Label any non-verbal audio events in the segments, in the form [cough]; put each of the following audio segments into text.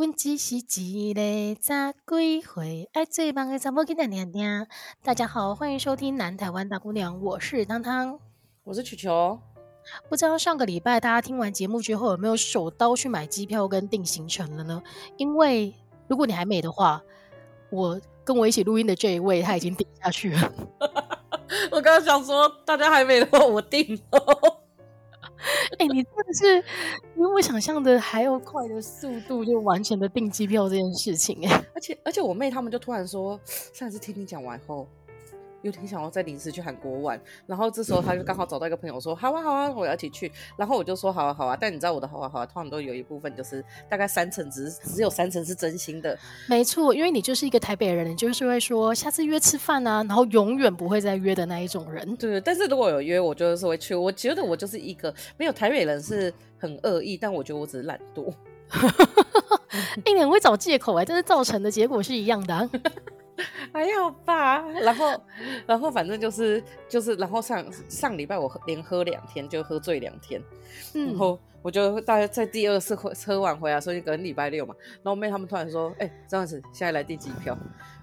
阮只是一个十几岁爱做梦的查某囡仔娘娘。大家好，欢迎收听南台湾大姑娘，我是汤汤，我是球球。不知道上个礼拜大家听完节目之后有没有手刀去买机票跟定行程了呢？因为如果你还没的话，我跟我一起录音的这一位他已经订下去了。[laughs] 我刚刚想说，大家还没的话，我订了。哎、你真的是比我想象的还要快的速度，就完成的订机票这件事情哎！而且而且我妹他们就突然说，[sighs] 上次听你讲完后。又挺想要再临时去韩国玩，然后这时候他就刚好找到一个朋友说：“好啊好啊，我要一起去。”然后我就说：“好啊好啊。”但你知道我的好啊好啊，通常都有一部分就是大概三成只是只有三成是真心的。没错，因为你就是一个台北人，你就是会说下次约吃饭啊，然后永远不会再约的那一种人。对，但是如果有约，我就是会去。我觉得我就是一个没有台北人是很恶意，但我觉得我只是懒惰。[laughs] 一脸会找借口哎，但是造成的结果是一样的啊。[laughs] 还好吧，然后，然后反正就是就是，然后上上礼拜我连喝两天，就喝醉两天，嗯、然后我就大概在第二次喝喝完回来，所以隔礼拜六嘛，然后我妹他们突然说，哎、欸，这样子现在来订机票，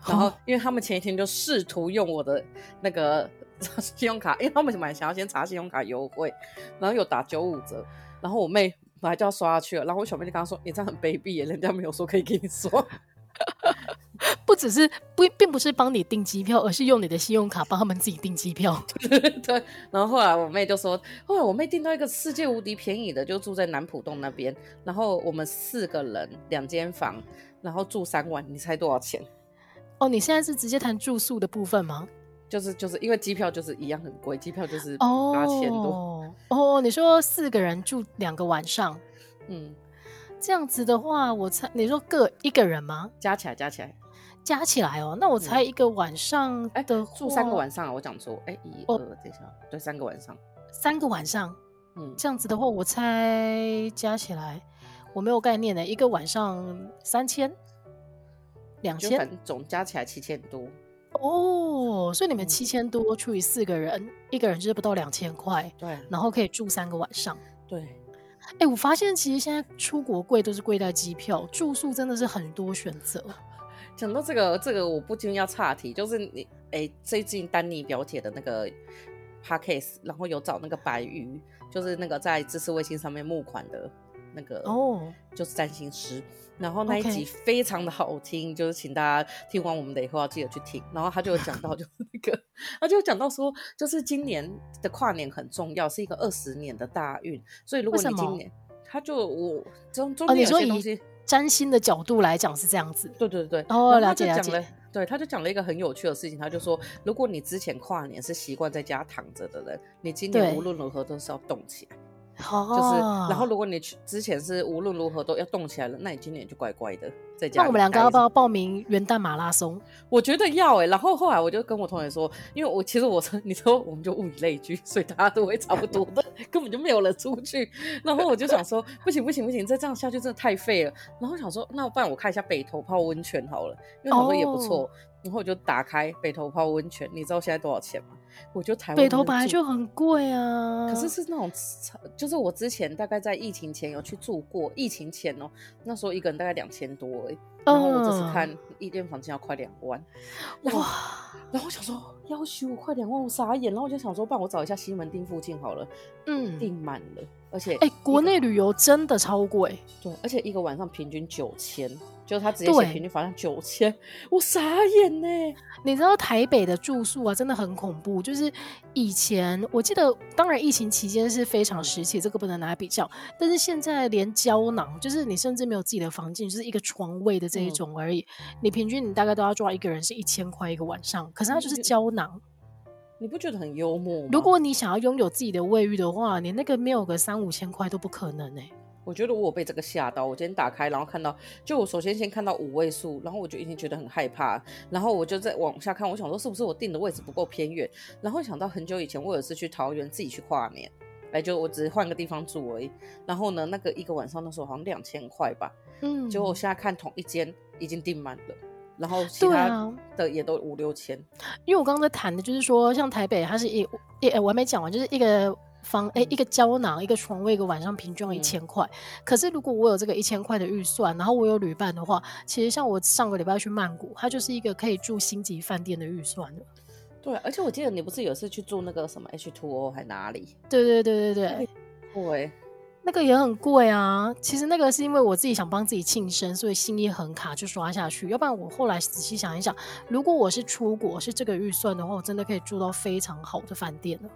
然后因为他们前一天就试图用我的那个 [laughs] 信用卡，因为他们蛮想要先查信用卡优惠，然后有打九五折，然后我妹本来就要刷下去了，然后我小妹就跟她说，你这样很卑鄙耶，人家没有说可以给你刷。不只是不，并不是帮你订机票，而是用你的信用卡帮他们自己订机票。[laughs] 对，然后后来我妹就说，后来我妹订到一个世界无敌便宜的，就住在南浦洞那边。然后我们四个人两间房，然后住三晚，你猜多少钱？哦，你现在是直接谈住宿的部分吗？就是就是因为机票就是一样很贵，机票就是八千多。哦，哦，你说四个人住两个晚上，嗯。这样子的话，我猜你说各一个人吗？加起来，加起来，加起来哦。那我猜一个晚上的，哎、住三个晚上啊，我讲错。哎、欸，一二，等一下，对，三个晚上，三个晚上。嗯，这样子的话，我猜加起来，我没有概念的，一个晚上三千，两千，总加起来七千多。哦，所以你们七千多除以四个人，嗯、一个人就是不到两千块。对，然后可以住三个晚上。对。哎、欸，我发现其实现在出国贵都是贵在机票，住宿真的是很多选择。讲到这个，这个我不禁要岔题，就是你哎、欸，最近丹尼表姐的那个 podcast，然后有找那个白鱼，就是那个在知识卫星上面募款的那个哦，就是占星师。然后那一集非常的好听.就是请大家听完我们的以后要记得去听。然后他就讲到，就是那个，[laughs] 他就讲到说，就是今年的跨年很重要，是一个二十年的大运。所以如果你今年，他就我中中间有些东西，占星的角度来讲是这样子。对对对，哦，了解了解。对，他就讲了一个很有趣的事情，他就说，如果你之前跨年是习惯在家躺着的人，你今年无论如何都是要动起来。哦、就是，然后如果你去之前是无论如何都要动起来了，那你今年就乖乖的在家。那我们两个要不要报名元旦马拉松？我觉得要哎、欸。然后后来我就跟我同学说，因为我其实我说你说我们就物以类聚，所以大家都会差不多的，[laughs] 根本就没有人出去。然后我就想说，不行不行不行，再这样下去真的太废了。然后想说，那不然我看一下北投泡温泉好了，因为好像也不错。哦然后我就打开北头泡温泉，你知道现在多少钱吗？我就台湾北头本来就很贵啊，可是是那种，就是我之前大概在疫情前有去住过，疫情前哦，那时候一个人大概两千多哎，然后我这次看一间房间要快两万，哇！然后我想说要求快两万，我傻眼，然后我就想说，不然我找一下西门町附近好了，嗯，订满了，而且哎，国内旅游真的超贵，对，而且一个晚上平均九千。就他直接写平均房价九千，我傻眼呢。你知道台北的住宿啊，真的很恐怖。就是以前我记得，当然疫情期间是非常时期，这个不能拿来比较。但是现在连胶囊，就是你甚至没有自己的房间，就是一个床位的这一种而已。嗯、你平均你大概都要抓一个人是一千块一个晚上，可是它就是胶囊。你不觉得很幽默吗？如果你想要拥有自己的卫浴的话，你那个没有个三五千块都不可能哎。我觉得我被这个吓到，我今天打开，然后看到，就我首先先看到五位数，然后我就已经觉得很害怕，然后我就再往下看，我想说是不是我订的位置不够偏远，然后想到很久以前我有一次去桃园自己去跨年，哎，就我只是换个地方住而已，然后呢，那个一个晚上那时候好像两千块吧，嗯，结果我现在看同一间已经订满了，然后其他的也都五六千，因为我刚刚在谈的就是说，像台北它是一，一我还没讲完，就是一个。房哎、欸、一个胶囊一个床位一个晚上平均要一千块。嗯、可是如果我有这个一千块的预算，然后我有旅伴的话，其实像我上个礼拜去曼谷，它就是一个可以住星级饭店的预算的。对，而且我记得你不是有次去住那个什么 H2O 还哪里？对对对对对，对。那个也很贵啊，其实那个是因为我自己想帮自己庆生，所以心里很卡就刷下去。要不然我后来仔细想一想，如果我是出国是这个预算的话，我真的可以住到非常好的饭店了。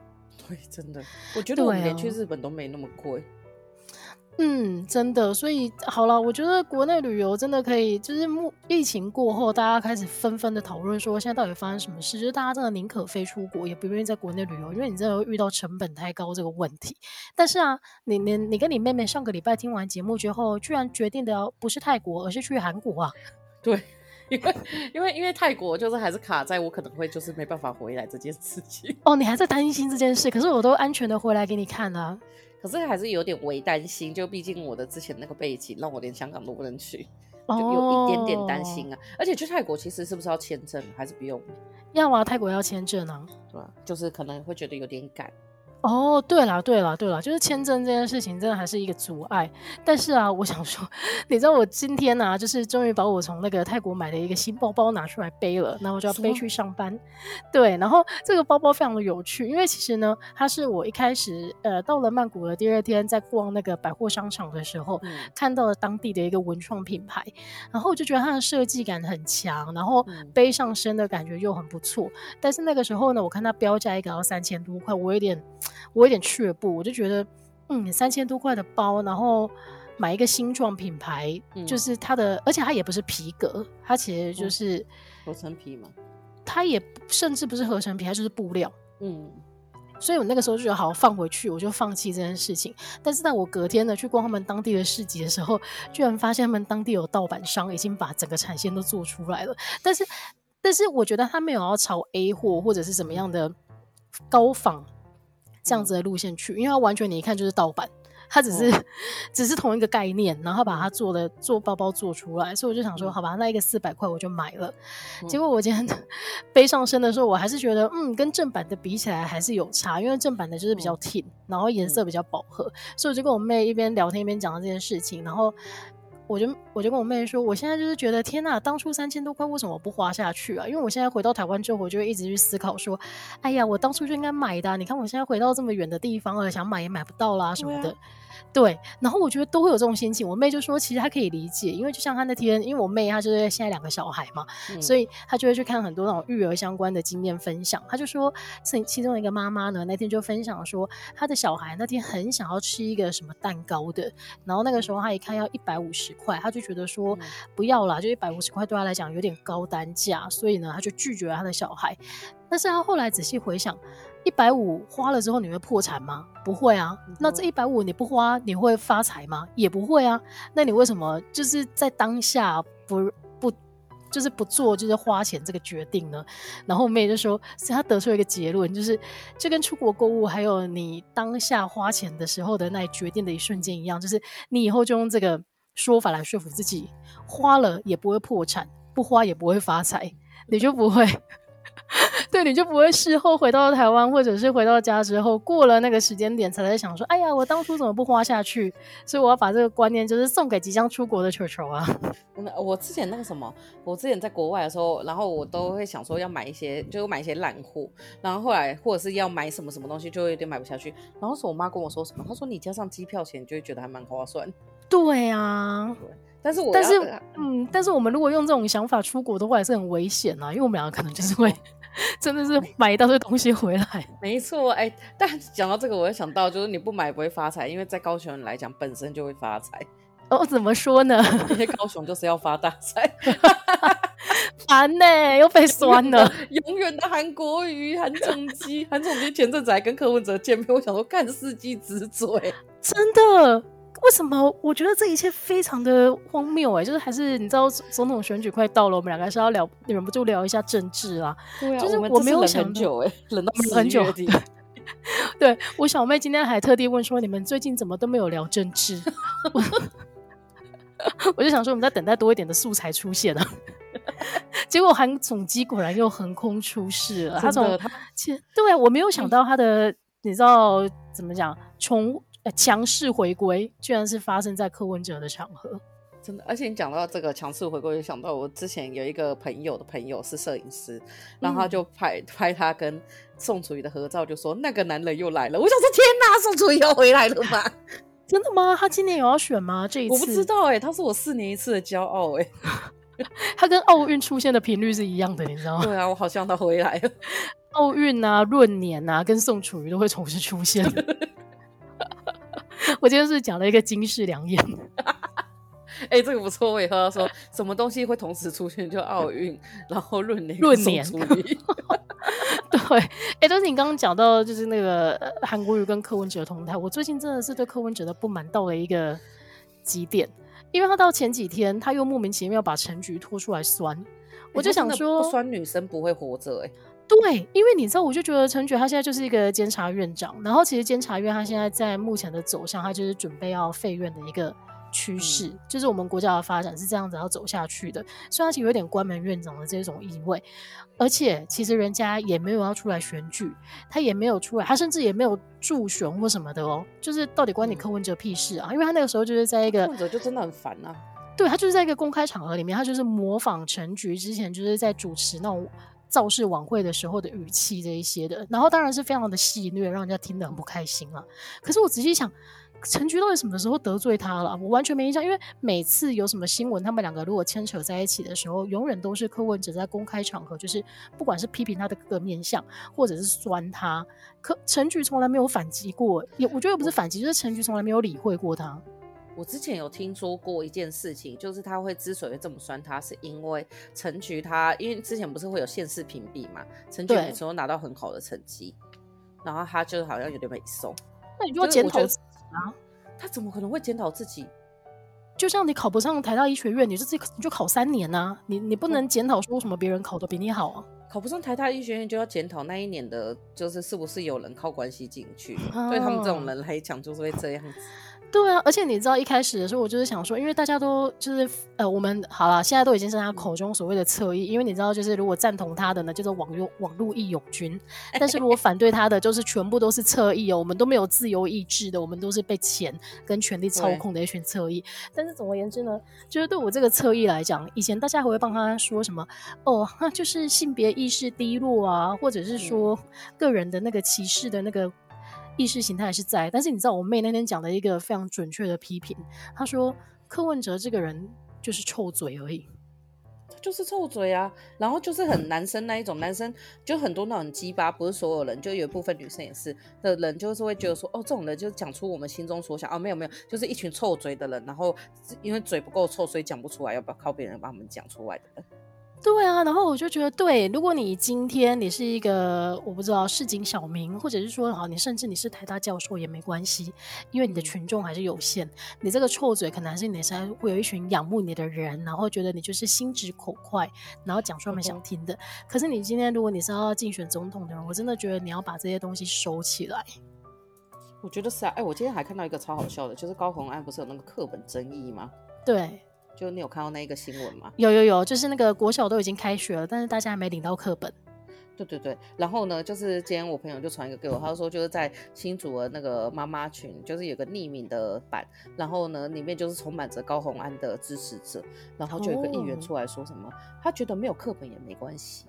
对，真的，我觉得我们连去日本都没那么贵。嗯，真的，所以好了，我觉得国内旅游真的可以，就是疫情过后，大家开始纷纷的讨论说，现在到底发生什么事？就是大家真的宁可飞出国，也不愿意在国内旅游，因为你真的会遇到成本太高这个问题。但是啊，你你你跟你妹妹上个礼拜听完节目之后，居然决定的要不是泰国，而是去韩国啊？[laughs] 对，因为因为因为泰国就是还是卡在我可能会就是没办法回来这件事情。哦，你还在担心这件事？可是我都安全的回来给你看了啊。可是还是有点微担心，就毕竟我的之前那个背景，让我连香港都不能去，就有一点点担心啊。Oh. 而且去泰国其实是不是要签证，还是不用？要啊，泰国要签证啊。对啊，就是可能会觉得有点赶。哦、oh，对了，对了，对了，就是签证这件事情真的还是一个阻碍。但是啊，我想说，[laughs] 你知道我今天呢、啊，就是终于把我从那个泰国买的一个新包包拿出来背了，然后我就要背去上班。对，然后这个包包非常的有趣，因为其实呢，它是我一开始呃到了曼谷的第二天，在逛那个百货商场的时候，嗯、看到了当地的一个文创品牌，然后我就觉得它的设计感很强，然后背上身的感觉又很不错。但是那个时候呢，我看它标价一个要三千多块，我有点。我有点却步，我就觉得，嗯，三千多块的包，然后买一个新创品牌，嗯，就是它的，而且它也不是皮革，它其实就是，嗯，合成皮嘛，它也甚至不是合成皮，它就是布料，嗯，所以我那个时候就觉得好放回去，我就放弃这件事情。但是在我隔天呢去逛他们当地的市集的时候，居然发现他们当地有盗版商已经把整个产线都做出来了，但是，但是我觉得他没有要炒 A 货或者是什么样的高仿。这样子的路线去，因为它完全你一看就是盗版，它只是、哦、[laughs] 只是同一个概念，然后把它做的做包包做出来，所以我就想说，好吧，那一个四百块我就买了。嗯、结果我今天背上身的时候，我还是觉得，嗯，跟正版的比起来还是有差，因为正版的就是比较挺，然后颜色比较饱和，所以我就跟我妹一边聊天一边讲了这件事情，然后。我就我就跟我妹说，我现在就是觉得天呐，当初三千多块为什么不花下去啊？因为我现在回到台湾之后，我就会一直去思考说，哎呀，我当初就应该买的啊。你看我现在回到这么远的地方了，想买也买不到啦什么的。对，然后我觉得都会有这种心情。我妹就说，其实她可以理解，因为就像她那天，因为我妹她就是现在两个小孩嘛，嗯、所以她就会去看很多那种育儿相关的经验分享。她就说，其其中一个妈妈呢，那天就分享说，她的小孩那天很想要吃一个什么蛋糕的，然后那个时候她一看要一百五十块，她就觉得说不要啦，就一百五十块对她来讲有点高单价，所以呢，她就拒绝了她的小孩。但是她后来仔细回想。一百五花了之后你会破产吗？不会啊。那这一百五你不花你会发财吗？也不会啊。那你为什么就是在当下不不就是不做就是花钱这个决定呢？然后我妹就说，所以她得出一个结论，就是就跟出国购物还有你当下花钱的时候的那决定的一瞬间一样，就是你以后就用这个说法来说服自己，花了也不会破产，不花也不会发财，你就不会。[laughs] 对，你就不会事后回到台湾，或者是回到家之后，过了那个时间点，才在想说，哎呀，我当初怎么不花下去？所以我要把这个观念，就是送给即将出国的球球啊。[laughs] 我之前那个什么，我之前在国外的时候，然后我都会想说要买一些，就买一些烂货，然后后来或者是要买什么什么东西，就会有点买不下去。然后是我妈跟我说什么，她说你加上机票钱，就会觉得还蛮划算。对啊，对，但是我但是嗯，但是我们如果用这种想法出国的话，也是很危险啊，因为我们两个可能就是会。[laughs] 真的是买一大堆东西回来，没错哎、欸。但讲到这个，我又想到，就是你不买不会发财，因为在高雄人来讲，本身就会发财。哦，怎么说呢？因为高雄就是要发大财 [laughs] [laughs] 烦呢、欸，又被酸了。永远的韩国瑜，韩总机，韩总机前阵子还跟柯文哲见面，我想说看世纪之嘴，真的。为什么？我觉得这一切非常的荒谬哎、欸，就是还是你知道总统选举快到了，我们两个还是要聊，忍不住聊一下政治啊。对啊，就是我没有想很久哎、欸，[laughs] 冷到很久。[laughs] 对，我小妹今天还特地问说，你们最近怎么都没有聊政治？我，[laughs] 我就想说，我们在等待多一点的素材出现啊。结果韩总机果然又横空出世了。他从对啊，我没有想到他的，你知道。怎么讲，从强势回归，居然是发生在柯文哲的场合。真的，而且你讲到这个强势回归，就想到我之前有一个朋友的朋友是摄影师，然后他就拍、嗯、拍他跟宋楚瑜的合照，就说那个男人又来了。我想说，天哪，宋楚瑜要回来了吗？[laughs] 真的吗？他今年有要选吗？这一次我不知道哎、欸，他是我四年一次的骄傲哎、欸，[laughs] 他跟奥运出现的频率是一样的，你知道吗？对啊，我好像他回来了。[laughs] 奥运啊，闰年啊，跟宋楚瑜都会同时出现。我今天是讲了一个金世良言。[laughs] 哎、欸，这个不错，我以后要说，什么东西会同时出现？就奥运，然后闰年，闰年。[laughs] 对，哎、欸，但是你刚刚讲到，就是那个韩国瑜跟柯文哲同台，我最近真的是对柯文哲的不满到了一个极点，因为他到前几天他又莫名其妙把陈菊拖出来酸，欸、我就想说，酸女生不会活着、欸，哎，对，因为你知道，我就觉得陈菊他现在就是一个监察院长，然后其实监察院他现在在目前的走向，他就是准备要废院的一个。趋势、嗯、就是我们国家的发展是这样子要走下去的，虽然其实有点关门院长的这种意味，而且其实人家也没有要出来选举，他也没有出来，他甚至也没有助选或什么的哦，就是到底关你柯文哲屁事啊？嗯、因为他那个时候就是在一个柯文哲就真的很烦啊，对，他就是在一个公开场合里面，他就是模仿陈菊之前就是在主持那种造势晚会的时候的语气这一些的，然后当然是非常的戏谑，让人家听得很不开心啊。可是我仔细想。陈菊到底什么时候得罪他了？我完全没印象，因为每次有什么新闻，他们两个如果牵扯在一起的时候，永远都是柯文哲在公开场合，就是不管是批评他的各个面相，或者是酸他，可陈菊从来没有反击过，也我觉得又不是反击，就是陈菊从来没有理会过他。我之前有听说过一件事情，就是他会之所以这么酸他，是因为陈菊他，因为之前不是会有县市评比嘛，陈菊每次都拿到很好的成绩，然后他就好像有点没送，那你就要检讨。啊，他怎么可能会检讨自己？就像你考不上台大医学院，你就自己你就考三年呐、啊，你你不能检讨说什么别人考的比你好啊？考不上台大医学院就要检讨那一年的，就是是不是有人靠关系进去？啊、对他们这种人来讲，就是会这样子。对啊，而且你知道一开始的时候，我就是想说，因为大家都就是呃，我们好了，现在都已经是他口中所谓的侧翼，因为你知道，就是如果赞同他的呢，就是网络网络义勇军；[laughs] 但是如果反对他的，就是全部都是侧翼哦，我们都没有自由意志的，我们都是被钱跟权力操控的一群侧翼。但是总而言之呢，就是对我这个侧翼来讲，以前大家还会帮他说什么哦，那就是性别意识低落啊，或者是说个人的那个歧视的那个。意识形态还是在，但是你知道我妹那天讲了一个非常准确的批评，她说柯文哲这个人就是臭嘴而已，就是臭嘴啊，然后就是很男生那一种，男生就很多那种鸡巴，不是所有人，就有一部分女生也是的人，就是会觉得说，哦，这种人就是讲出我们心中所想，哦，没有没有，就是一群臭嘴的人，然后因为嘴不够臭，所以讲不出来，要不要靠别人帮他们讲出来的。对啊，然后我就觉得，对，如果你今天你是一个我不知道市井小民，或者是说好，你甚至你是台大教授也没关系，因为你的群众还是有限，你这个臭嘴可能还是你才会有一群仰慕你的人，然后觉得你就是心直口快，然后讲出他们想听的。可是你今天如果你是要竞选总统的人，我真的觉得你要把这些东西收起来。我觉得是啊，哎，我今天还看到一个超好笑的，就是高虹安不是有那个课本争议吗？对。就你有看到那个新闻吗？有有有，就是那个国小都已经开学了，但是大家还没领到课本。对对对，然后呢，就是今天我朋友就传一个给我，他说就是在新竹的那个妈妈群，就是有个匿名的版，然后呢里面就是充满着高虹安的支持者，然后就有一个议员出来说什么，哦、他觉得没有课本也没关系，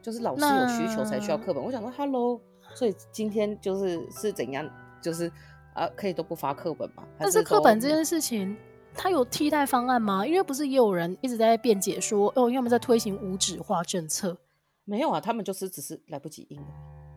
就是老师有需求才需要课本。我想说，Hello，所以今天就是是怎样，就是啊可以都不发课本吗？但是课本这件事情。他有替代方案吗？因为不是也有人一直在辩解说，哦，因为他们在推行无纸化政策。没有啊，他们就是只是来不及印，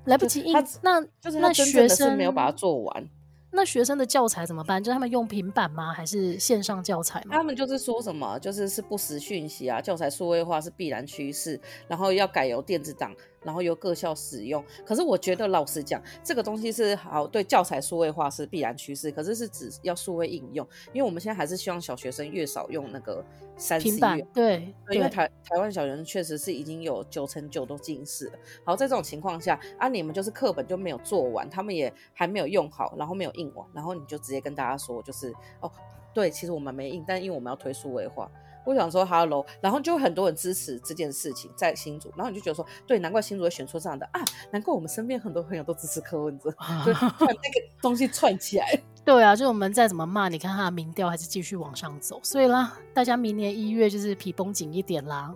来不及印。那就是那学生没有把它做完。那学生的教材怎么办？就是他们用平板吗？还是线上教材吗？他们就是说什么，就是是不实讯息啊，教材数位化是必然趋势，然后要改由电子档，然后由各校使用。可是我觉得老实讲，这个东西是好，对教材数位化是必然趋势，可是是指要数位应用，因为我们现在还是希望小学生越少用那个三 C 平板。对，因为台台湾小学生确实是已经有九成九都近视了。好，在这种情况下，啊，你们就是课本就没有做完，他们也还没有用好，然后没有印完。然后你就直接跟大家说，就是哦，对，其实我们没印，但因为我们要推数位化。我想说 Hello，然后就很多人支持这件事情在新竹，然后你就觉得说，对，难怪新竹会选出这样的啊，难怪我们身边很多朋友都支持柯文哲，就把那个东西串起来。[laughs] 对啊，就我们再怎么骂，你看他的民调还是继续往上走，所以啦，大家明年一月就是皮绷紧一点啦。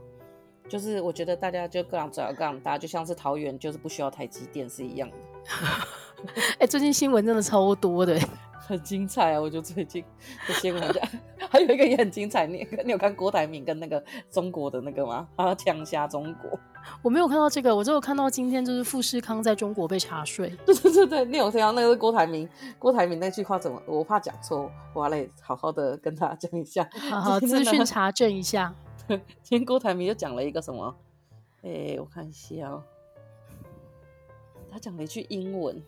就是我觉得大家就各样走各样搭，就像是桃园就是不需要台积电是一样的。[laughs] 哎、欸，最近新闻真的超多的。很精彩啊！我觉得最近的新闻讲，[laughs] 还有一个也很精彩。你你有看郭台铭跟那个中国的那个吗？他呛瞎中国。[laughs] 我没有看到这个，我只有看到今天就是富士康在中国被查税。[laughs] 对对对对，你有听到那个是郭台铭？郭台铭那句话怎么？我怕讲错，我来好好的跟他讲一下，好好资讯查证一下。今天郭台铭又讲了一个什么？哎、欸，我看一下哦，他讲了一句英文。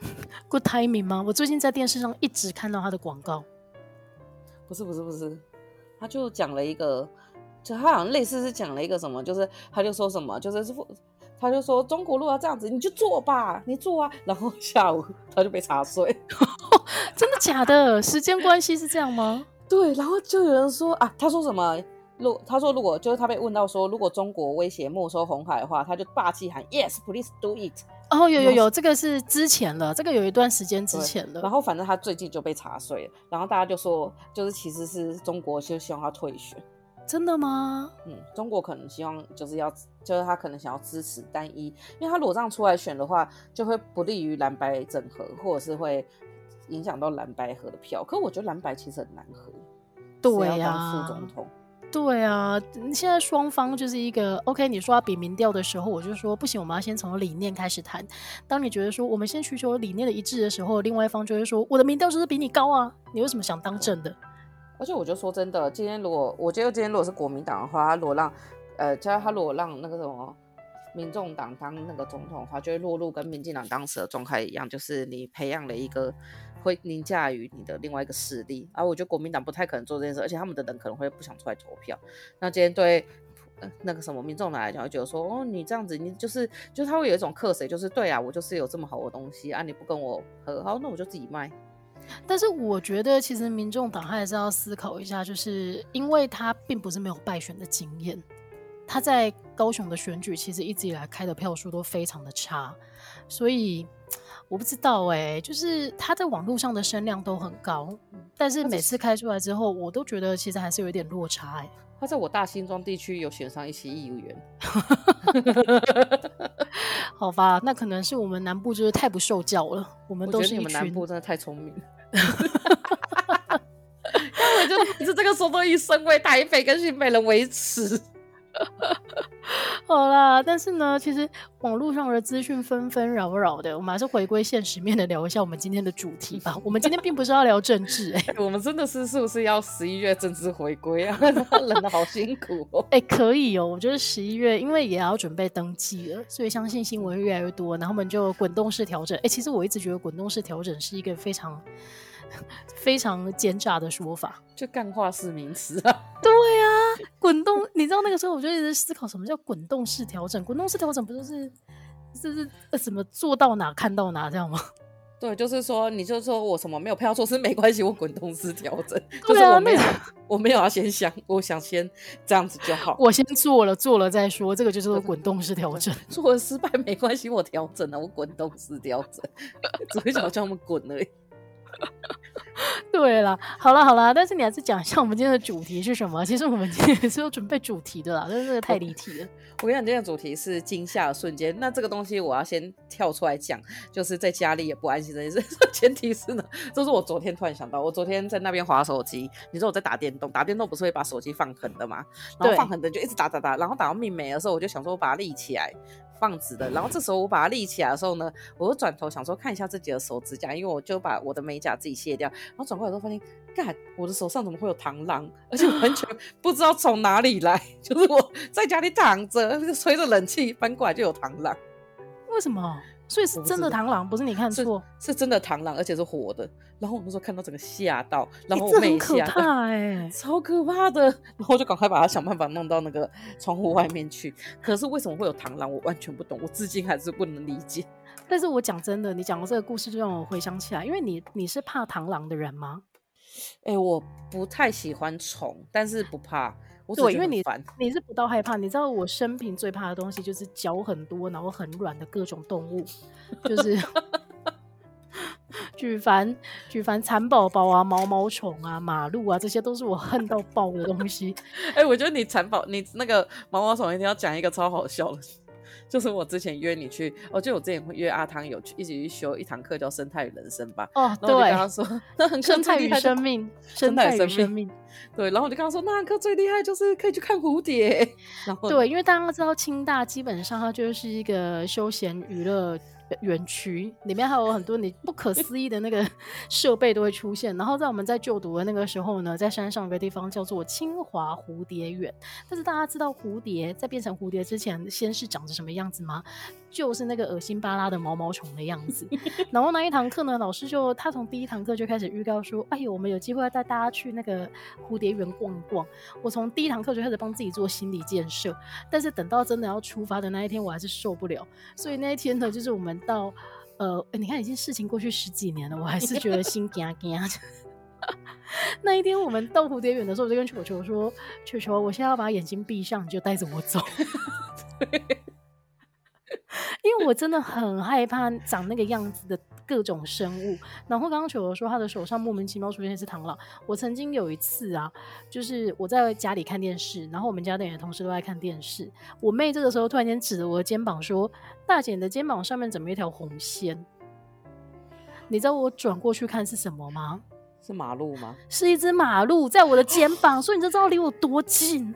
[laughs] Good timing 吗？我最近在电视上一直看到他的广告。不是不是不是，他就讲了一个，就他好像类似是讲了一个什么，就是他就说什么，就是他就说中国如果要这样子，你就做吧，你做啊。然后下午他就被查税，[laughs] 真的假的？时间关系是这样吗？[laughs] 对，然后就有人说啊，他说什么？如他说如果就是他被问到说，如果中国威胁没收红海的话，他就霸气喊 Yes，please do it。哦，有有有，这个是之前了，这个有一段时间之前了。然后反正他最近就被查税了，然后大家就说，就是其实是中国就希望他退选。真的吗？嗯，中国可能希望就是要，就是他可能想要支持单一，因为他如果这样出来选的话，就会不利于蓝白整合，或者是会影响到蓝白合的票。可我觉得蓝白其实很难合，对呀、啊，副总统。对啊，现在双方就是一个 OK。你说要比民调的时候，我就说不行，我们要先从理念开始谈。当你觉得说我们先寻求理念的一致的时候，另外一方就会说我的民调就是比你高啊，你为什么想当政的？而且我就说真的，今天如果我觉得今天如果是国民党的话，他如果让呃，叫他如果让那个什么民众党当那个总统的话，就会落入跟民进党当时的状态一样，就是你培养了一个。会凌驾于你的另外一个势力，而、我觉得国民党不太可能做这件事，而且他们的人可能会不想出来投票。那今天对、那个什么民众党来讲，会觉得说，哦，你这样子，你就是就是他会有一种克谁，就是对啊，我就是有这么好的东西啊，你不跟我和好，那我就自己卖。但是我觉得其实民众党还是要思考一下，就是因为他并不是没有败选的经验，他在高雄的选举其实一直以来开的票数都非常的差，所以。我不知道哎、欸，就是他在网络上的声量都很高，但是每次开出来之后，我都觉得其实还是有一点落差哎、欸。他在我大新庄地区有选上一席议员，[laughs] 好吧，那可能是我们南部就是太不受教了，我们都是你们南部真的太聪明。[laughs] [laughs] 根本就就这个时候都以身为台北跟新北人为耻。[laughs] 好啦，但是呢，其实网络上的资讯纷纷扰扰的，我们还是回归现实面的聊一下我们今天的主题吧。[laughs] 我们今天并不是要聊政治、欸，哎，[laughs] 我们真的是是不是要十一月政治回归啊？冷的好辛苦哦。哎、欸，可以哦，我觉得十一月因为也要准备登记了，所以相信新闻越来越多，然后我们就滚动式调整。哎、欸，其实我一直觉得滚动式调整是一个非常。非常奸诈的说法，就干话式名词啊。[laughs] 对啊，滚动，你知道那个时候我就一直思考什么叫滚动式调整？滚动式调整不就是就是怎么做到哪看到哪这样吗？[laughs] 对，就是说，你就说我什么没有票做事没关系，我滚动式调整。对啊，我没有，我没有要先想，我想先这样子就好。我先做了，做了再说，这个就是滚动式调整。做了失败没关系，我调整了，我滚动式调整，[laughs] 只会想叫他们滚而已。[laughs] 对了，好了好了，但是你还是讲一下我们今天的主题是什么？其实我们今天是有准备主题的啦，但是这个太离题了。[laughs] 我跟你讲，今天的主题是惊吓的瞬间。那这个东西我要先跳出来讲，就是在家里也不安心这件事。[laughs] 前提是呢，这是我昨天突然想到，我昨天在那边划手机，你说我在打电动，打电动不是会把手机放横的吗？然后放横的就一直打打打，然后打到命没的时候，我就想说我把它立起来。放直的，然后这时候我把它立起来的时候呢，我就转头想说看一下自己的手指甲，因为我就把我的美甲自己卸掉，然后转过来之后发现，干，我的手上怎么会有螳螂？而且完全不知道从哪里来，就是我在家里躺着，吹着冷气，翻过来就有螳螂。为什么？所以是真的螳螂，不是你看错，是真的螳螂，而且是活的。然后我那时候看到整个吓到，然后我妹吓到，哎，[laughs] 超可怕的。然后我就赶快把它想办法弄到那个窗户外面去。可是为什么会有螳螂？我完全不懂，我至今还是不能理解。但是我讲真的，你讲的这个故事就让我回想起来，因为你你是怕螳螂的人吗？哎、欸，我不太喜欢虫，但是不怕。我对，因为你你是不到害怕，你知道我生平最怕的东西就是脚很多然后很软的各种动物，就是 [laughs] 举凡举凡蚕宝宝啊、毛毛虫啊、马路啊，这些都是我恨到爆的东西。哎、欸，我觉得你蚕宝，你那个毛毛虫一定要讲一个超好笑的。就是我之前约你去，哦，就我之前会约阿汤有去一起去修一堂课叫生态与人生吧。哦，对，然后我就跟他说，那很生态与生命，生态与生命。对，然后我就跟他说，那堂课最厉害就是可以去看蝴蝶。[laughs] 然后对，因为大家知道清大基本上它就是一个休闲娱乐。园区里面还有很多你不可思议的那个 [laughs] 设备都会出现，然后在我们在就读的那个时候呢，在山上有个地方叫做清华蝴蝶园。但是大家知道蝴蝶在变成蝴蝶之前，先是长着什么样子吗？就是那个恶心巴拉的毛毛虫的样子。然后那一堂课呢，老师就他从第一堂课就开始预告说：“哎呦，我们有机会要带大家去那个蝴蝶园逛一逛。”我从第一堂课就开始帮自己做心理建设，但是等到真的要出发的那一天，我还是受不了。所以那一天呢，就是我们到呃，你看已经事情过去十几年了，我还是觉得心惊惊。[laughs] 那一天我们到蝴蝶园的时候，我就跟球球说：“球球，我现在要把眼睛闭上，你就带着我走。” [laughs] 我真的很害怕长那个样子的各种生物。然后刚刚球球说他的手上莫名其妙出现一只螳螂。我曾经有一次啊，就是我在家里看电视，然后我们家的同事都在看电视。我妹这个时候突然间指着我的肩膀说：“大姐，你的肩膀上面怎么有一条红线？”你知道我转过去看是什么吗？是马路吗？是一只马路在我的肩膀，所以你就知道离我多近。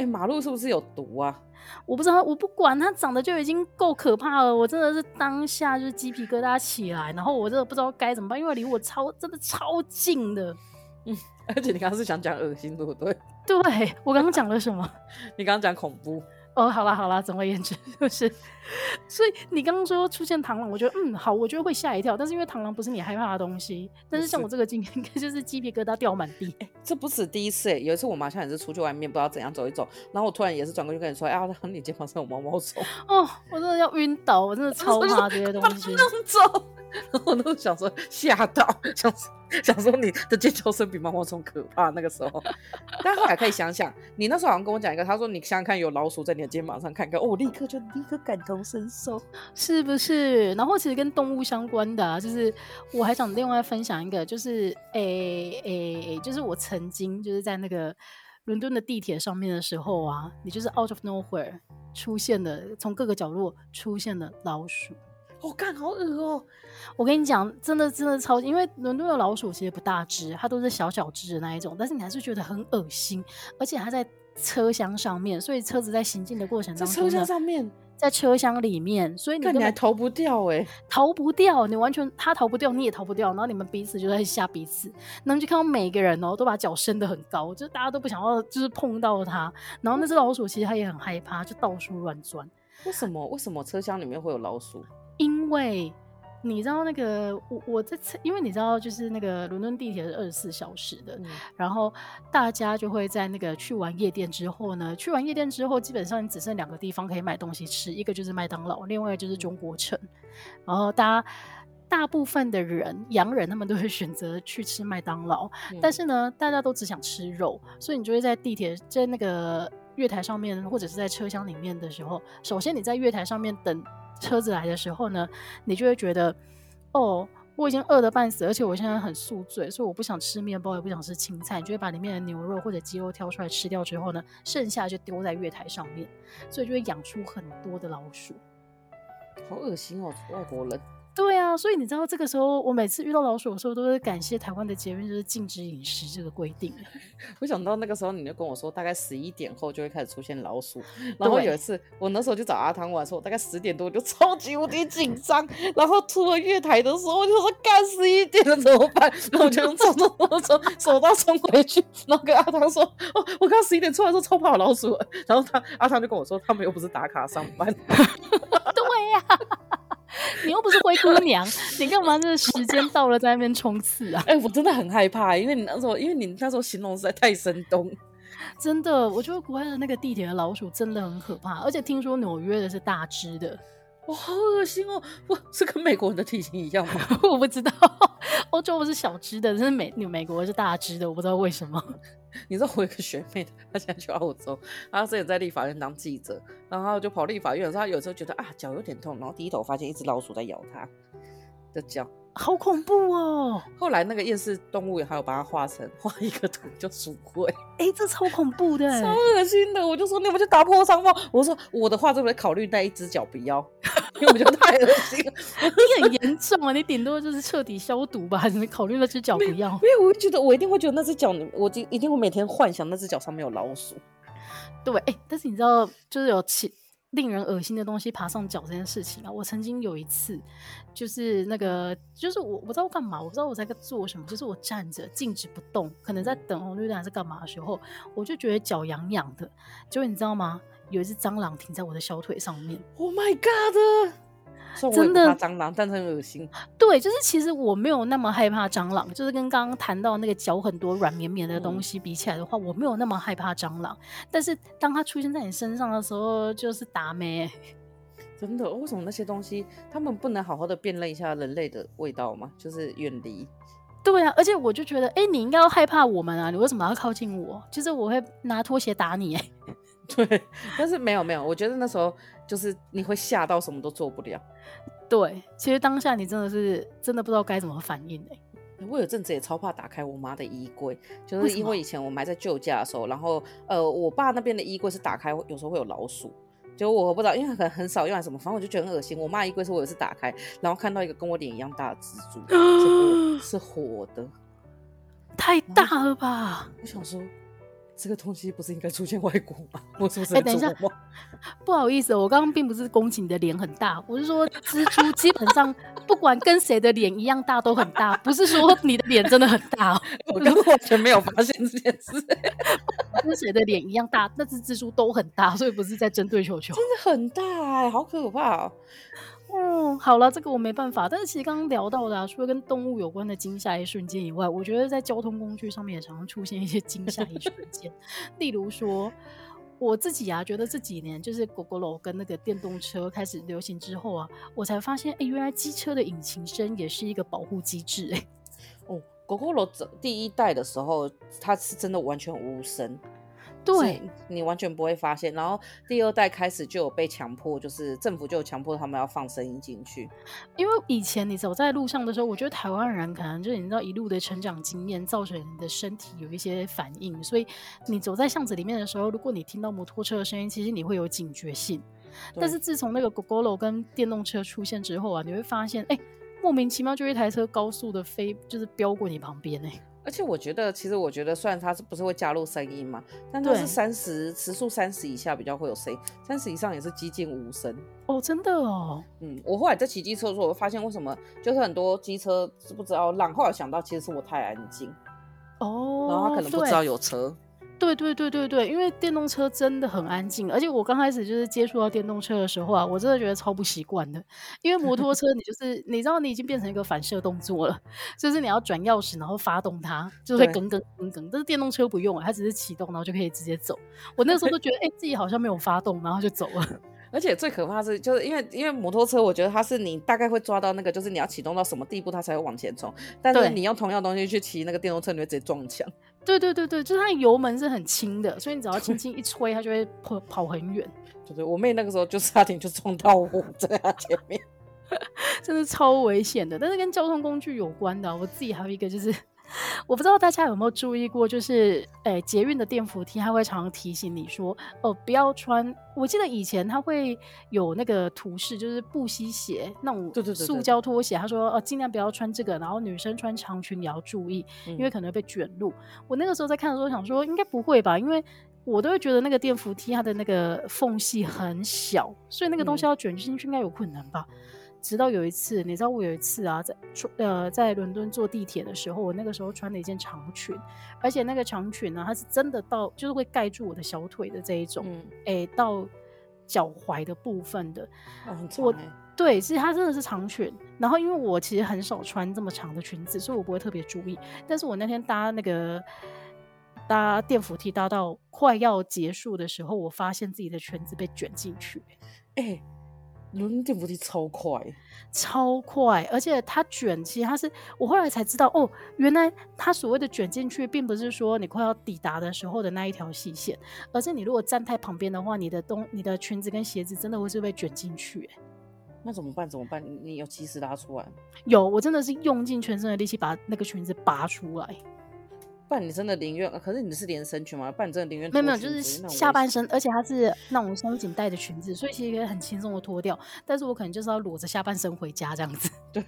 哎、欸，马路是不是有毒啊？我不知道，我不管，它长得就已经够可怕了。我真的是当下就是鸡皮疙瘩起来，然后我真的不知道该怎么办，因为离我超真的超近的。嗯，而且你刚刚是想讲恶心，对不对？对，我刚刚讲了什么？[laughs] 你刚刚讲恐怖。哦，好啦好啦，总而言之 [laughs] 就是，所以你刚刚说出现螳螂，我觉得嗯好，我觉得会吓一跳，但是因为螳螂不是你害怕的东西，但是像我这个经验，应该就是鸡皮疙瘩掉满地。哎，[laughs] 这不止第一次哎，有一次我妈也是出去外面，不知道怎样走一走，然后我突然也是转过去跟你说，哎呀，你肩膀上有毛毛虫。哦，我真的要晕倒，我真的 [laughs] 超怕这些东西。走。然后我都想说吓到，想想说你的尖叫声比毛毛虫可怕。那个时候，[laughs] 但后来可以想想，你那时候好像跟我讲一个，他说你想想看，有老鼠在你的肩膀上看看，哦，我立刻就立刻感同身受，[laughs] 是不是？然后其实跟动物相关的，啊，就是我还想另外分享一个，就是诶诶、欸欸，就是我曾经就是在那个伦敦的地铁上面的时候啊，你就是 out of nowhere 出现的，从各个角落出现了老鼠。我看、哦、好恶哦、喔！我跟你讲，真的真的超级，因为伦敦的老鼠其实不大只，它都是小小只的那一种，但是你还是觉得很恶心，而且它在车厢上面，所以车子在行进的过程当中，在车厢上面，在车厢里面，所以你根本你还逃不掉哎、欸，逃不掉，你完全它逃不掉，你也逃不掉，然后你们彼此就在吓彼此，然后就看到每个人哦、喔，都把脚伸得很高，就是大家都不想要就是碰到它，然后那只老鼠其实它也很害怕，就到处乱钻。为什么？为什么车厢里面会有老鼠？因为你知道那个我我这次，因为你知道就是那个伦敦地铁是二十四小时的，嗯、然后大家就会在那个去完夜店之后呢，去完夜店之后，基本上你只剩两个地方可以买东西吃，一个就是麦当劳，另外就是中国城。然后大家大部分的人洋人他们都会选择去吃麦当劳，嗯、但是呢，大家都只想吃肉，所以你就会在地铁在那个月台上面或者是在车厢里面的时候，首先你在月台上面等。车子来的时候呢，你就会觉得，哦，我已经饿得半死，而且我现在很宿醉，所以我不想吃面包，也不想吃青菜，就会把里面的牛肉或者鸡肉挑出来吃掉之后呢，剩下就丢在月台上面，所以就会养出很多的老鼠，好恶心哦，外国人。对啊，所以你知道这个时候，我每次遇到老鼠的时候，都会感谢台湾的捷运就是禁止饮食这个规定。[laughs] 我想到那个时候，你就跟我说，大概十一点后就会开始出现老鼠。然后有一次，我那时候就找阿汤玩的时候，我大概十点多我就 [laughs] 超级无敌紧张。然后出了月台的时候，我就说干十一点了怎么办？[laughs] 然后我就用走走走走走到冲回去，然后跟阿汤说：“哦，我刚十一点出来的时候超怕老鼠。”然后他阿汤就跟我说：“他们又不是打卡上班。”对呀、啊。[laughs] 你又不是灰姑娘，你干嘛？这时间到了，在那边冲刺啊？[laughs] 哎、欸，我真的很害怕，因为你那时候，因为你那时候形容实在太生动。[laughs] 真的，我觉得国外的那个地铁的老鼠真的很可怕，而且听说纽约的是大只的。哇，好恶心哦！我，是跟美国人的体型一样吗？[laughs] 我不知道，欧洲不是小只的，但是美美国是大只的，我不知道为什么。[laughs] 你知道我有个学妹，她现在去澳洲，她之前在立法院当记者，然后就跑立法院的时候，她有时候觉得啊脚有点痛，然后低头发现一只老鼠在咬她的脚。好恐怖哦！后来那个厌世动物园还有把它画成画一个图，就鼠会。哎、欸，这超恐怖的，[laughs] 超恶心的。我就说你们就打破伤风。我说我的话，就会考虑带一只脚不要，[laughs] 因为我觉得太恶心了。[laughs] 你很严重啊！你顶多就是彻底消毒吧，还是考虑那只脚不要？因为我觉得我一定会觉得那只脚，我一定会每天幻想那只脚上面有老鼠。对，哎、欸，但是你知道，就是有其。令人恶心的东西爬上脚这件事情啊，我曾经有一次，就是那个，就是我不知道我干嘛，我不知道我在做什么，就是我站着静止不动，可能在等红绿灯还是干嘛的时候，我就觉得脚痒痒的，结果你知道吗？有一只蟑螂停在我的小腿上面，Oh my God！真的蟑螂，但是很恶心。对，就是其实我没有那么害怕蟑螂，就是跟刚刚谈到那个脚很多软绵绵的东西比起来的话，嗯、我没有那么害怕蟑螂。但是当它出现在你身上的时候，就是打咩。真的？为什么那些东西他们不能好好的辨认一下人类的味道吗？就是远离。对啊，而且我就觉得，哎、欸，你应该要害怕我们啊，你为什么要靠近我？就是我会拿拖鞋打你。[laughs] 对，但是没有没有，我觉得那时候就是你会吓到什么都做不了。对，其实当下你真的是真的不知道该怎么反应哎、欸。我有阵子也超怕打开我妈的衣柜，就是因为以前我们还在旧家的时候，然后呃，我爸那边的衣柜是打开，有时候会有老鼠。就我不知道，因为很很少用来什么，反正我就觉得很恶心。我妈衣柜是我有一次打开，然后看到一个跟我脸一样大的蜘蛛，[gasps] 是活的，太大了吧？我想说。这个东西不是应该出现外国吗？[laughs] 我是不是？等一下，[laughs] 不好意思，我刚刚并不是攻击你的脸很大，我是说蜘蛛基本上不管跟谁的脸一样大都很大，不是说你的脸真的很大。[laughs] 我完全没有发现这件事，[laughs] 跟谁的脸一样大，那只蜘蛛都很大，所以不是在针对球球。真的很大哎、欸，好可怕哦。嗯，好了，这个我没办法。但是其实刚刚聊到的、啊，除了跟动物有关的惊吓一瞬间以外，我觉得在交通工具上面也常常出现一些惊吓一瞬间。例如说，我自己啊，觉得这几年就是狗狗楼跟那个电动车开始流行之后啊，我才发现，哎、欸，原来机车的引擎声也是一个保护机制、欸。哎，哦狗狗楼第一代的时候，它是真的完全无声。对，你完全不会发现。然后第二代开始就有被强迫，就是政府就有强迫他们要放声音进去。因为以前你走在路上的时候，我觉得台湾人可能就是你知道一路的成长经验，造成你的身体有一些反应，所以你走在巷子里面的时候，如果你听到摩托车的声音，其实你会有警觉性。但是自从那个 g o g o l o 跟电动车出现之后啊，你会发现，哎，莫名其妙就一台车高速的飞，就是飙过你旁边哎。而且我觉得，其实我觉得，虽然它是不是会加入声音嘛，但它是三十时速三十以下比较会有声音，三十以上也是几近无声。哦，真的哦。嗯，我后来在骑机车的时候，我发现为什么就是很多机车是不知道让，后来想到其实是我太安静。哦。然后他可能不知道有车。对对对对对，因为电动车真的很安静，而且我刚开始就是接触到电动车的时候啊，我真的觉得超不习惯的。因为摩托车你就是你知道你已经变成一个反射动作了，就是你要转钥匙然后发动它，就会耿耿耿耿。但是电动车不用，它只是启动然后就可以直接走。我那时候都觉得哎、欸、自己好像没有发动，然后就走了。[laughs] 而且最可怕的是，就是因为因为摩托车，我觉得它是你大概会抓到那个，就是你要启动到什么地步，它才会往前冲。但是你用同样东西去骑那个电动车，你会直接撞墙。对对对对，就是它油门是很轻的，所以你只要轻轻一吹，它就会跑跑很远。对对，我妹那个时候就差点就撞到我在她前面，[laughs] 真的超危险的。但是跟交通工具有关的，我自己还有一个就是。[laughs] 我不知道大家有没有注意过，就是，诶，捷运的电扶梯，它会常常提醒你说，哦，不要穿。我记得以前它会有那个图示，就是不吸鞋那种塑胶拖鞋，他说，哦，尽量不要穿这个，然后女生穿长裙也要注意，因为可能会被卷入。嗯。我那个时候在看的时候想说，应该不会吧，因为我都会觉得那个电扶梯它的那个缝隙很小，所以那个东西要卷进去应该有困难吧。直到有一次，你知道我有一次啊，在呃在伦敦坐地铁的时候，我那个时候穿了一件长裙，而且那个长裙呢，它是真的到就是会盖住我的小腿的这一种，哎、嗯欸，到脚踝的部分的。哦、欸、我对，其实它真的是长裙。然后因为我其实很少穿这么长的裙子，所以我不会特别注意。但是我那天搭那个搭电扶梯搭到快要结束的时候，我发现自己的裙子被卷进去，哎、欸。伦敦电扶梯超快，超快，而且它卷，其实它是我后来才知道哦，原来它所谓的卷进去，并不是说你快要抵达的时候的那一条细线，而是你如果站太旁边的话，你的东、你的裙子跟鞋子真的会是被卷进去。那怎么办？怎么办？你有及时拉出来？有，我真的是用尽全身的力气把那个裙子拔出来。不然你真的宁愿，可是你是连身裙吗？不然你真的宁愿没有没有，就是下半身，而且它是那种松紧带的裙子，所以其实可以很轻松的脱掉。但是我可能就是要裸着下半身回家这样子。[laughs] 对，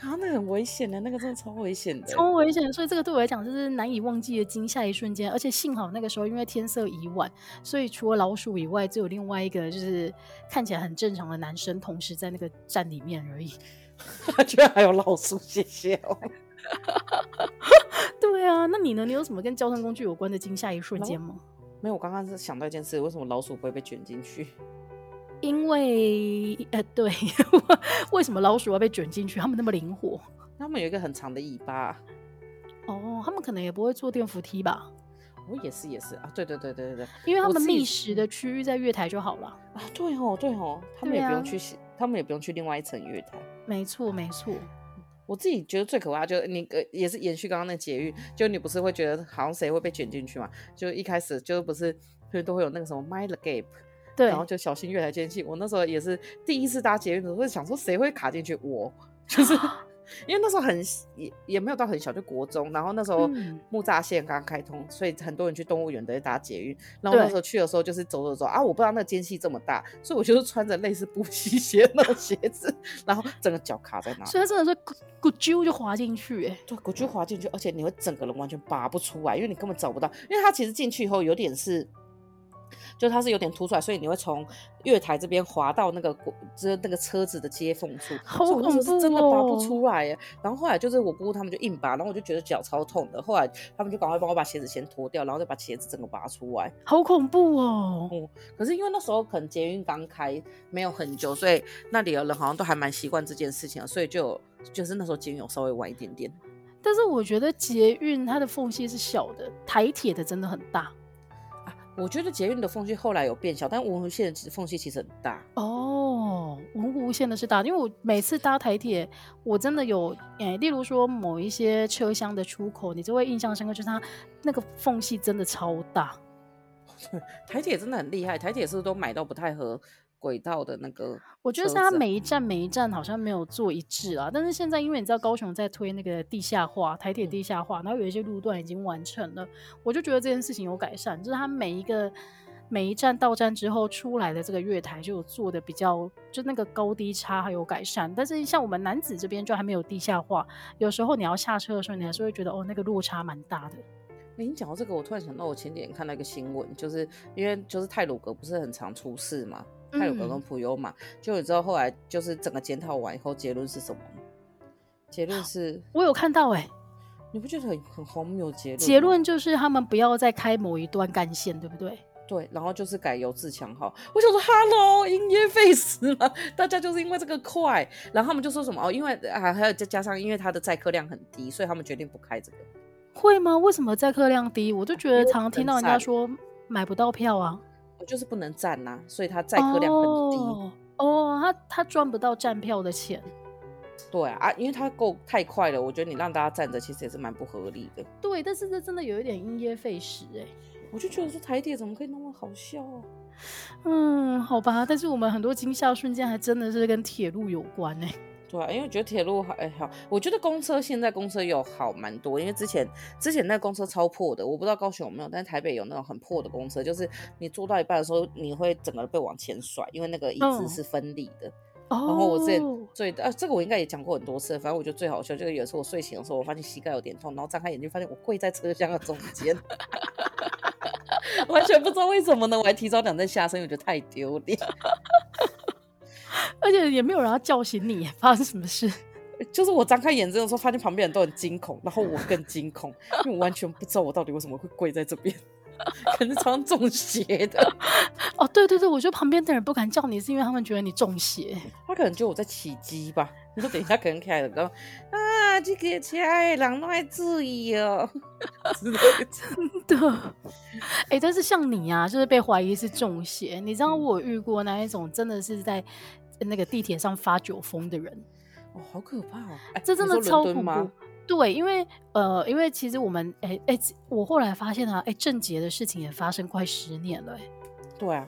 啊，那个很危险的，那个真的超危险的，超危险。所以这个对我来讲就是难以忘记的惊吓一瞬间。而且幸好那个时候因为天色已晚，所以除了老鼠以外，只有另外一个就是看起来很正常的男生同时在那个站里面而已。[laughs] 居然还有老鼠，谢谢哦。[laughs] 对啊，那你呢？你有什么跟交通工具有关的惊吓一瞬间吗？没有，我刚刚是想到一件事，为什么老鼠不会被卷进去？因为呃，对，[laughs] 为什么老鼠要被卷进去？它们那么灵活，它们有一个很长的尾巴。哦，他们可能也不会坐电扶梯吧？我也是，也是啊。对对对对对对，因为他们觅食的区域在月台就好了啊。对哦，对哦，他们也不用去，啊、他们也不用去另外一层月台。没错，没错。我自己觉得最可怕，就是你呃也是延续刚刚那节育，就你不是会觉得好像谁会被卷进去嘛？就一开始就不是，就都会有那个什么 mind the gap，对，然后就小心月台间隙。我那时候也是第一次搭捷运的时候，会想说谁会卡进去？我 [laughs] 就是。因为那时候很也也没有到很小，就国中，然后那时候木栅线刚开通，嗯，所以很多人去动物园都会搭捷运。然后那时候去的时候就是走走走啊，我不知道那个间隙这么大，所以我就是穿着类似补习鞋那种鞋子，然后整个脚卡在那里。所以真的是咕咕啾就滑进去，哎，对，咕啾滑进去，而且你会整个人完全拔不出来，因为你根本找不到，因为它其实进去以后有点是。就它是有点凸出来，所以你会从月台这边滑到那个这那个车子的接缝处，好恐怖是真的拔不出来耶。然后后来就是我姑姑他们就硬拔，然后我就觉得脚超痛的。后来他们就赶快帮我把鞋子先脱掉，然后再把鞋子整个拔出来。好恐怖哦！嗯，可是因为那时候可能捷运刚开没有很久，所以那里的人好像都还蛮习惯这件事情的，所以就就是那时候捷运有稍微晚一点点。但是我觉得捷运它的缝隙是小的，台铁的真的很大。我觉得捷运的缝隙后来有变小，但文湖线的缝隙其实很大哦。文湖线的是大，因为我每次搭台铁，我真的有诶、欸，例如说某一些车厢的出口，你就会印象深刻，就是它那个缝隙真的超大。[laughs] 台铁真的很厉害，台铁是不是都买到不太合？轨道的那个，我觉得是它每一站每一站好像没有做一致啊。但是现在因为你知道高雄在推那个地下化，台铁地下化，然后有一些路段已经完成了，我就觉得这件事情有改善，就是它每一个每一站到站之后出来的这个月台就有做的比较，就那个高低差还有改善。但是像我们男子这边就还没有地下化，有时候你要下车的时候，你还是会觉得哦，那个落差蛮大的。你讲到这个，我突然想到我前几天看到一个新闻，就是因为就是泰鲁阁不是很常出事嘛。太鲁阁跟普悠嘛，就你知道后来就是整个检讨完以后，结论是什么？结论是，我有看到哎、欸，你不觉得很很荒谬？结论结论就是他们不要再开某一段干线，对不对？对，然后就是改由自强号。我想说，Hello，因噎废食了，大家就是因为这个快，然后他们就说什么哦，因为还还有再加上因为它的载客量很低，所以他们决定不开这个。会吗？为什么载客量低？我就觉得常常听到人家说买不到票啊。就是不能站呐、啊，所以它载客量很低。哦，哦他他赚不到站票的钱。对啊，因为它够太快了，我觉得你让大家站着，其实也是蛮不合理的。对，但是这真的有一点因噎废食哎。我就觉得说台铁怎么可以那么好笑啊？嗯，好吧，但是我们很多惊吓瞬间还真的是跟铁路有关哎。对啊，因为我觉得铁路还、欸、好，我觉得公车现在公车有好蛮多，因为之前之前那公车超破的，我不知道高雄有没有，但是台北有那种很破的公车，就是你坐到一半的时候，你会整个被往前甩，因为那个椅子是分离的。哦、然后我之前最啊，这个我应该也讲过很多次，反正我觉得最好笑就是有一次我睡醒的时候，我发现膝盖有点痛，然后张开眼睛发现我跪在车厢的中间，[laughs] 完全不知道为什么呢，我还提早两站下车，我觉得太丢脸。而且也没有人要叫醒你，发生什么事？[laughs] 就是我张开眼睛的时候，发现旁边人都很惊恐，然后我更惊恐，因为我完全不知道我到底为什么会跪在这边，[laughs] 可能是常常中邪的。哦，对对对，我觉得旁边的人不敢叫你，是因为他们觉得你中邪。他可能觉得我在起鸡吧。你说等一下可能开了，然后啊，这个亲爱的人都爱注意哦。[laughs] 真的，哎、欸，但是像你啊，就是被怀疑是中邪，你知道我遇过那一种，真的是在。那个地铁上发酒疯的人。哦，好可怕哦！这真的超恐怖。对，因为呃，因为其实我们哎哎，我后来发现啊，哎，郑捷的事情也发生快十年了，哎。对啊，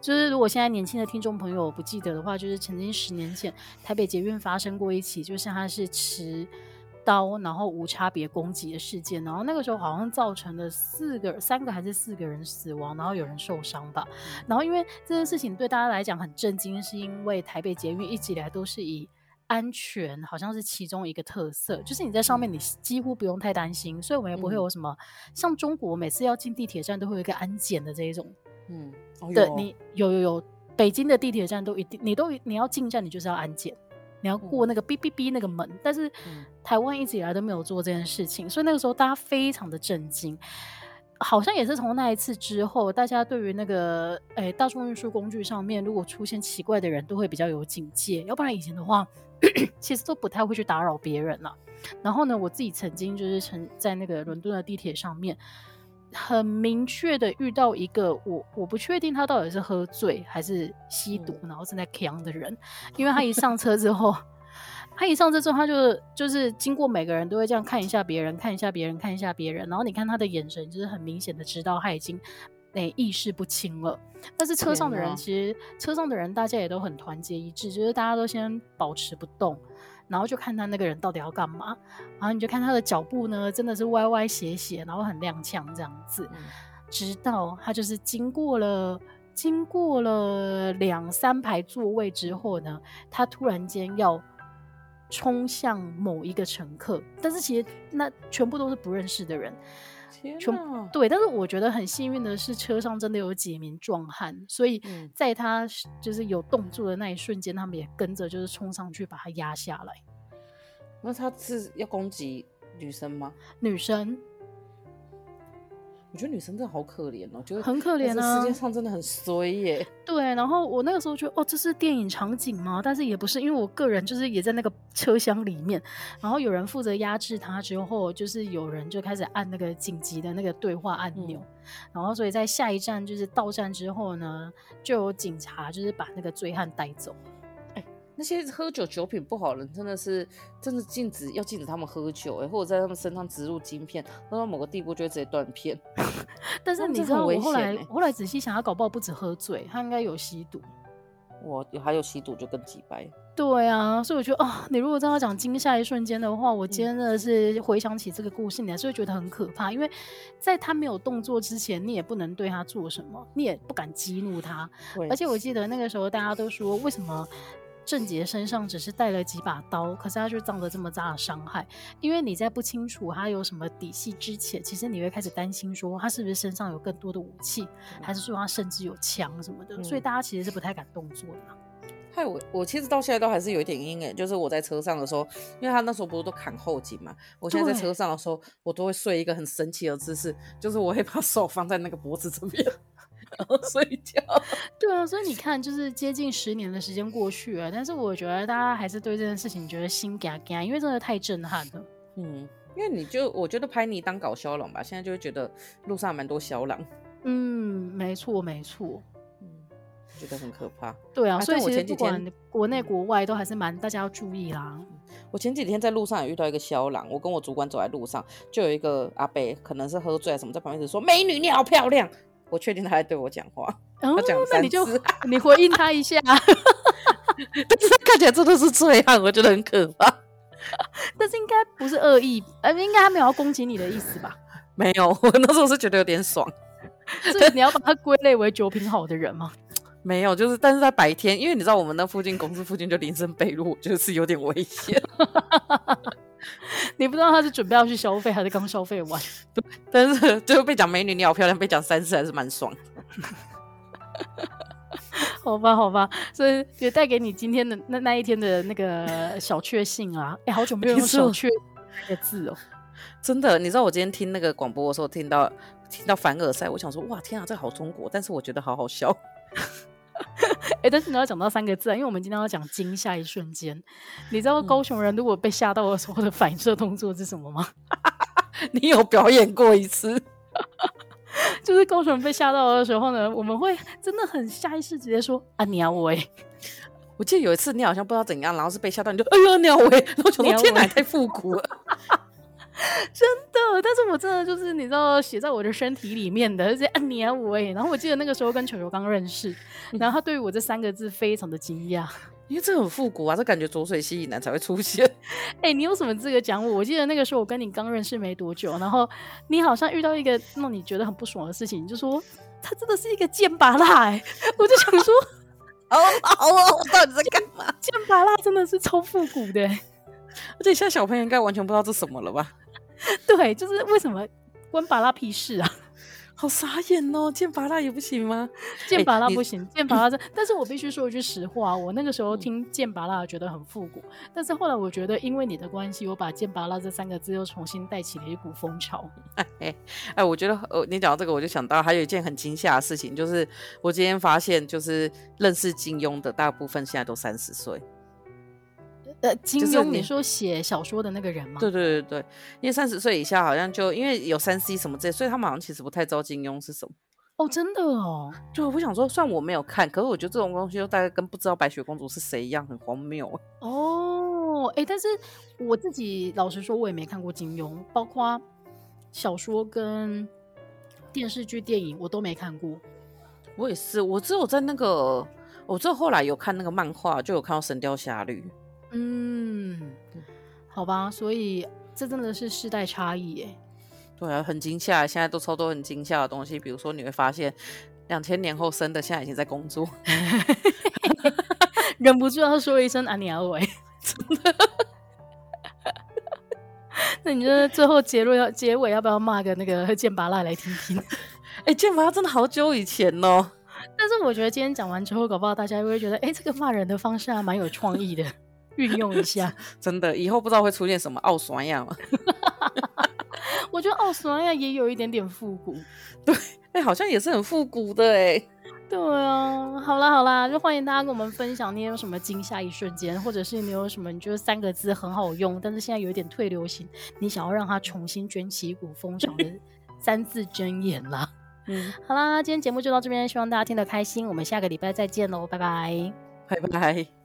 就是如果现在年轻的听众朋友不记得的话，就是曾经十年前台北捷运发生过一起，就像他是持刀然后无差别攻击的事件，然后那个时候好像造成了四个、三个还是四个人死亡，然后有人受伤吧。然后因为这件事情对大家来讲很震惊，是因为台北捷运一直以来都是以安全好像是其中一个特色，就是你在上面你几乎不用太担心，所以我们也不会有什么、嗯、像中国每次要进地铁站都会有一个安检的这一种，嗯，哦、对，你有有有，北京的地铁站都一定，你都你要进站你就是要安检，你要过那个哔哔哔那个门，但是台湾一直以来都没有做这件事情，所以那个时候大家非常的震惊。好像也是从那一次之后，大家对于那个诶、欸、大众运输工具上面，如果出现奇怪的人，都会比较有警戒。要不然以前的话，[coughs] 其实都不太会去打扰别人了。然后呢，我自己曾经就是曾在那个伦敦的地铁上面，很明确的遇到一个我我不确定他到底是喝醉还是吸毒，然后正在呛的人，因为他一上车之后。[laughs] 他一上车之后，他就就是经过每个人都会这样看一下别人，看一下别人，看一下别人。然后你看他的眼神，就是很明显的知道他已经诶、欸、意识不清了。但是车上的人其实车上的人大家也都很团结一致，就是大家都先保持不动，然后就看他那个人到底要干嘛。然后你就看他的脚步呢，真的是歪歪斜斜，然后很踉跄这样子。直到他就是经过了经过了两三排座位之后呢，他突然间要。冲向某一个乘客，但是其实那全部都是不认识的人，全对。但是我觉得很幸运的是，车上真的有几名壮汉，所以在他就是有动作的那一瞬间，他们也跟着就是冲上去把他压下来。那他是要攻击女生吗？女生。我觉得女生真的好可怜哦，就很可怜啊！世界上真的很衰耶。[laughs] 对，然后我那个时候觉得，哦，这是电影场景吗？但是也不是，因为我个人就是也在那个车厢里面，然后有人负责压制他之后，就是有人就开始按那个紧急的那个对话按钮，嗯、然后所以在下一站就是到站之后呢，就有警察就是把那个醉汉带走。那些喝酒酒品不好的人，真的是真的禁止要禁止他们喝酒，哎，或者在他们身上植入晶片，喝到某个地步就会直接断片。[laughs] 但是你知道，我后来后来仔细想，他搞不好不止喝醉，他应该有吸毒。我还有吸毒就更几掰。对啊，所以我觉得啊、哦，你如果真的要讲惊吓一瞬间的话，我今天真的是回想起这个故事，你还是会觉得很可怕，因为在他没有动作之前，你也不能对他做什么，你也不敢激怒他。而且我记得那个时候大家都说，为什么？郑杰身上只是带了几把刀，可是他就造了这么大的伤害。因为你在不清楚他有什么底细之前，其实你会开始担心说他是不是身上有更多的武器，还是说他甚至有枪什么的。嗯、所以大家其实是不太敢动作的。嗨我，我其实到现在都还是有一点阴影，就是我在车上的时候，因为他那时候不是都砍后颈嘛，我现在在车上的时候，我都会睡一个很神奇的姿势，就是我会把手放在那个脖子这边。然后睡觉，对啊，所以你看，就是接近十年的时间过去了，但是我觉得大家还是对这件事情觉得心嘎嘎，因为真的太震撼了。[laughs] 嗯，因为你就我觉得拍你当搞笑郎吧，现在就会觉得路上蛮多小郎。嗯，没错没错，嗯，觉得很可怕。对啊，所以我前几天国内国外都还是蛮大家要注意啦。我前几天在路上也遇到一个肖郎，我跟我主管走在路上，就有一个阿伯可能是喝醉了什么，在旁边一直说：“美女，你好漂亮。”我确定他在对我讲话，[laughs] 哦、他讲，那你就你回应他一下。[laughs] 但是看起来真的是醉汉，我觉得很可怕。[laughs] 但是应该不是恶意，呃，应该他没有要攻击你的意思吧？没有，我那时候是觉得有点爽。所以你要把他归类为酒品好的人吗？没有，就是但是在白天，因为你知道我们那附近公司附近就林森北路，就是有点危险。[laughs] 你不知道他是准备要去消费，还是刚消费完？[laughs] 但是最后被讲美女你好漂亮，被讲三次还是蛮爽。[laughs] 好吧，好吧，所以也带给你今天的那那一天的那个小确幸啊！哎、欸，好久没有用小确这个字哦。真的，你知道我今天听那个广播的时候，听到听到凡尔赛，我想说哇，天啊，这好中国，但是我觉得好好笑。哎、欸，但是你要讲到三个字啊，因为我们今天要讲惊吓一瞬间。你知道高雄人如果被吓到的时候的反射动作是什么吗？[laughs] 你有表演过一次，[laughs] 就是高雄人被吓到的时候呢，我们会真的很下意识直接说啊，你啊我。我记得有一次你好像不知道怎样，然后是被吓到，你就哎呦鸟尾，然后想说天哪，太复古了。[laughs] [laughs] 真的，但是我真的就是你知道写在我的身体里面的，就是按鸟尾。然后我记得那个时候跟球球刚认识，然后他对于我这三个字非常的惊讶，因为这很复古啊，这感觉浊水溪以南才会出现。[laughs] 哎、欸，你有什么资格讲我？我记得那个时候我跟你刚认识没多久，然后你好像遇到一个让你觉得很不爽的事情，你就说他真的是一个剑拔辣哎，[laughs] 我就想说，哦好哦，我到底在干嘛？剑拔辣真的是超复古的，而且现在小朋友应该完全不知道这什么了吧？[laughs] 对，就是为什么关巴拉屁事啊？[laughs] 好傻眼哦！剑拔拉也不行吗？[laughs] 剑拔拉不行，剑拔拉这……但是我必须说一句实话，我那个时候听剑拔拉觉得很复古，但是后来我觉得因为你的关系，我把剑拔拉这三个字又重新带起了一股风潮。哎哎哎，我觉得呃，你讲到这个，我就想到还有一件很惊吓的事情，就是我今天发现，就是认识金庸的大部分现在都三十岁。呃，金庸，你说写小说的那个人吗？对对对对，因为三十岁以下好像就因为有三 C 什么之类，所以他们好像其实不太知道金庸是什么。哦，真的哦。就我想说，虽然我没有看，可是我觉得这种东西就大概跟不知道白雪公主是谁一样，很荒谬。哦，哎，但是我自己老实说，我也没看过金庸，包括小说跟电视剧、电影，我都没看过。我也是，我只有在那个，我只有后来有看那个漫画，就有看到《神雕侠侣》。嗯，好吧，所以这真的是世代差异耶。对啊，很惊吓，现在都超多很惊吓的东西，比如说你会发现，两千年后生的现在已经在工作，[laughs] 忍不住要说一声“阿尼阿伟”，真的。那你觉得最后结论要结尾要不要骂个那个剑拔辣来听听？[laughs] 哎、欸，剑拔真的好久以前哦。但是我觉得今天讲完之后，搞不好大家会觉得，哎、欸，这个骂人的方式还蛮有创意的。运用一下，[laughs] 真的，以后不知道会出现什么奥斯亚吗？[laughs] 我觉得奥斯亚也有一点点复古，[laughs] 对，哎、欸，好像也是很复古的哎。对啊，好啦好啦，就欢迎大家跟我们分享你有什么惊吓一瞬间，或者是你有什么你觉得三个字很好用，但是现在有一点退流行，你想要让它重新卷起一股风潮的三字真言啦。嗯，好啦，今天节目就到这边，希望大家听得开心，我们下个礼拜再见喽，拜拜，拜拜。